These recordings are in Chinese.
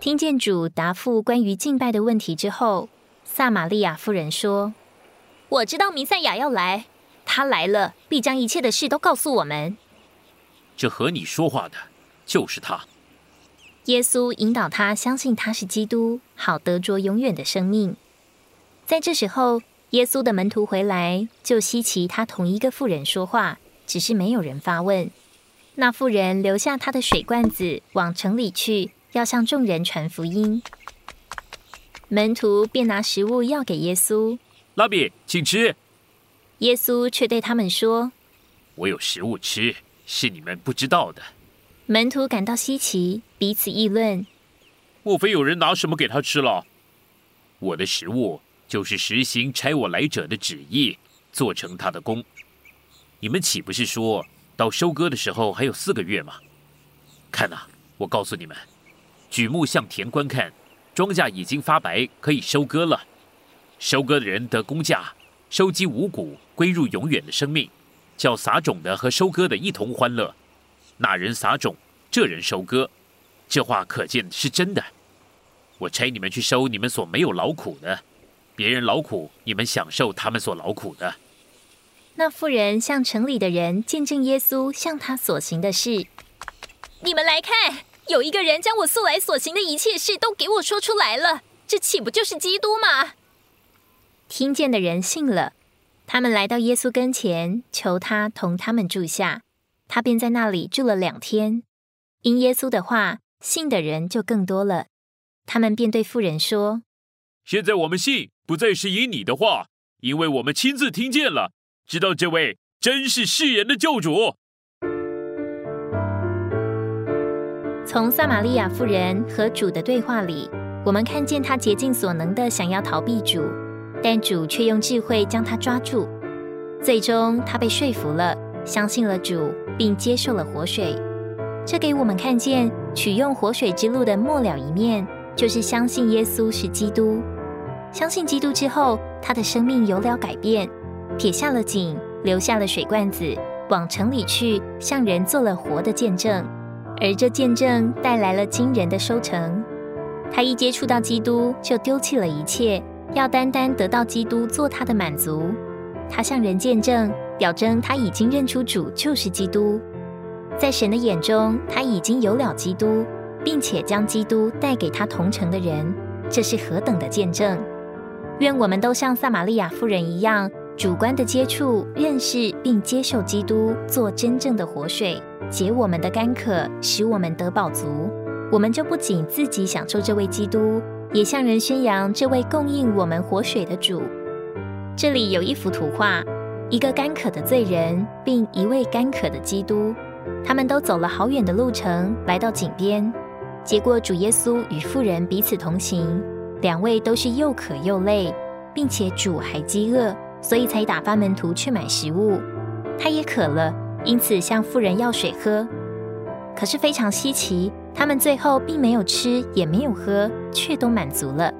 听见主答复关于敬拜的问题之后，撒玛利亚妇人说：“我知道弥赛亚要来，他来了必将一切的事都告诉我们。这和你说话的就是他。”耶稣引导他相信他是基督，好得着永远的生命。在这时候，耶稣的门徒回来，就稀奇他同一个妇人说话，只是没有人发问。那妇人留下她的水罐子，往城里去，要向众人传福音。门徒便拿食物要给耶稣，拉比，请吃。耶稣却对他们说：“我有食物吃，是你们不知道的。”门徒感到稀奇，彼此议论：“莫非有人拿什么给他吃了？”我的食物就是实行差我来者的旨意，做成他的功。你们岂不是说到收割的时候还有四个月吗？看呐，我告诉你们，举目向田观看，庄稼已经发白，可以收割了。收割的人得工价，收集五谷归入永远的生命，叫撒种的和收割的一同欢乐。那人撒种，这人收割，这话可见是真的。我差你们去收你们所没有劳苦的，别人劳苦，你们享受他们所劳苦的。那妇人向城里的人见证耶稣向他所行的事。你们来看，有一个人将我素来所行的一切事都给我说出来了，这岂不就是基督吗？听见的人信了，他们来到耶稣跟前，求他同他们住下。他便在那里住了两天，因耶稣的话，信的人就更多了。他们便对妇人说：“现在我们信，不再是因你的话，因为我们亲自听见了，知道这位真是世人的救主。”从撒玛利亚妇人和主的对话里，我们看见他竭尽所能的想要逃避主，但主却用智慧将他抓住，最终他被说服了，相信了主。并接受了活水，这给我们看见取用活水之路的末了一面，就是相信耶稣是基督。相信基督之后，他的生命有了改变，撇下了井，留下了水罐子，往城里去，向人做了活的见证。而这见证带来了惊人的收成。他一接触到基督，就丢弃了一切，要单单得到基督做他的满足。他向人见证。表征他已经认出主就是基督，在神的眼中，他已经有了基督，并且将基督带给他同城的人，这是何等的见证！愿我们都像撒玛利亚妇人一样，主观的接触、认识并接受基督，做真正的活水，解我们的干渴，使我们得饱足。我们就不仅自己享受这位基督，也向人宣扬这位供应我们活水的主。这里有一幅图画。一个干渴的罪人，并一位干渴的基督，他们都走了好远的路程，来到井边。结果主耶稣与妇人彼此同行，两位都是又渴又累，并且主还饥饿，所以才打发门徒去买食物。他也渴了，因此向妇人要水喝。可是非常稀奇，他们最后并没有吃，也没有喝，却都满足了。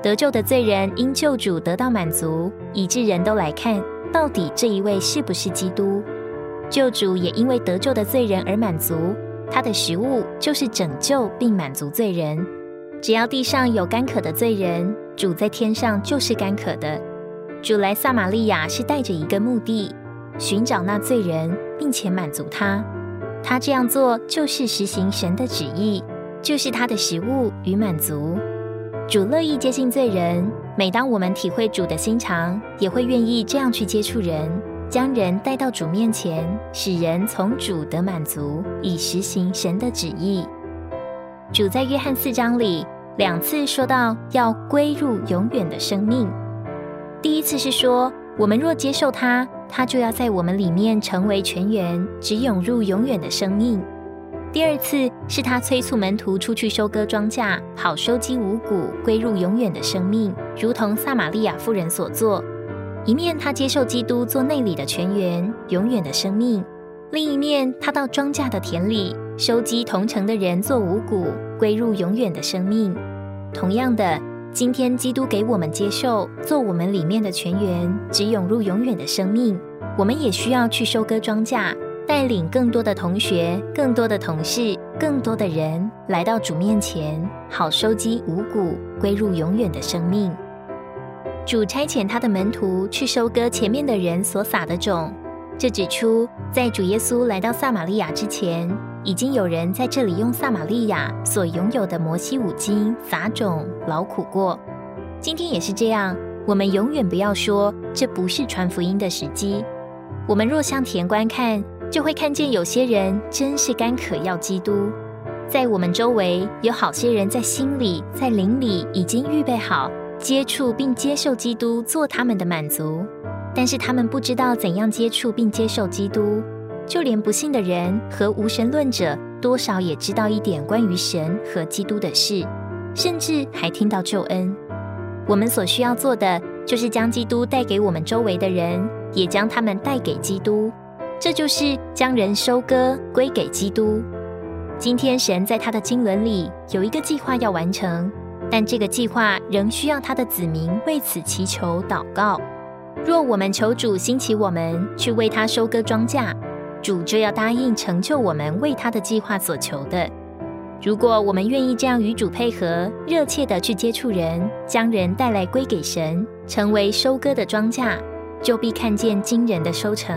得救的罪人因救主得到满足，以致人都来看。到底这一位是不是基督？救主也因为得救的罪人而满足，他的食物就是拯救并满足罪人。只要地上有干渴的罪人，主在天上就是干渴的。主来撒玛利亚是带着一个目的，寻找那罪人，并且满足他。他这样做就是实行神的旨意，就是他的食物与满足。主乐意接近罪人。每当我们体会主的心肠，也会愿意这样去接触人，将人带到主面前，使人从主得满足，以实行神的旨意。主在约翰四章里两次说到要归入永远的生命。第一次是说，我们若接受他，他就要在我们里面成为全员，只涌入永远的生命。第二次是他催促门徒出去收割庄稼，好收集五谷，归入永远的生命，如同撒玛利亚妇人所做。一面他接受基督做内里的泉源，永远的生命；另一面他到庄稼的田里收集同城的人做五谷，归入永远的生命。同样的，今天基督给我们接受做我们里面的全员，只涌入永远的生命。我们也需要去收割庄稼。带领更多的同学、更多的同事、更多的人来到主面前，好收集五谷，归入永远的生命。主差遣他的门徒去收割前面的人所撒的种，这指出在主耶稣来到撒玛利亚之前，已经有人在这里用撒玛利亚所拥有的摩西五经撒种劳苦过。今天也是这样，我们永远不要说这不是传福音的时机。我们若向田观看，就会看见有些人真是干渴要基督，在我们周围有好些人在心里、在灵里已经预备好接触并接受基督做他们的满足，但是他们不知道怎样接触并接受基督。就连不信的人和无神论者，多少也知道一点关于神和基督的事，甚至还听到救恩。我们所需要做的，就是将基督带给我们周围的人，也将他们带给基督。这就是将人收割归给基督。今天神在他的经纶里有一个计划要完成，但这个计划仍需要他的子民为此祈求祷告。若我们求主兴起我们去为他收割庄稼，主就要答应成就我们为他的计划所求的。如果我们愿意这样与主配合，热切的去接触人，将人带来归给神，成为收割的庄稼，就必看见惊人的收成。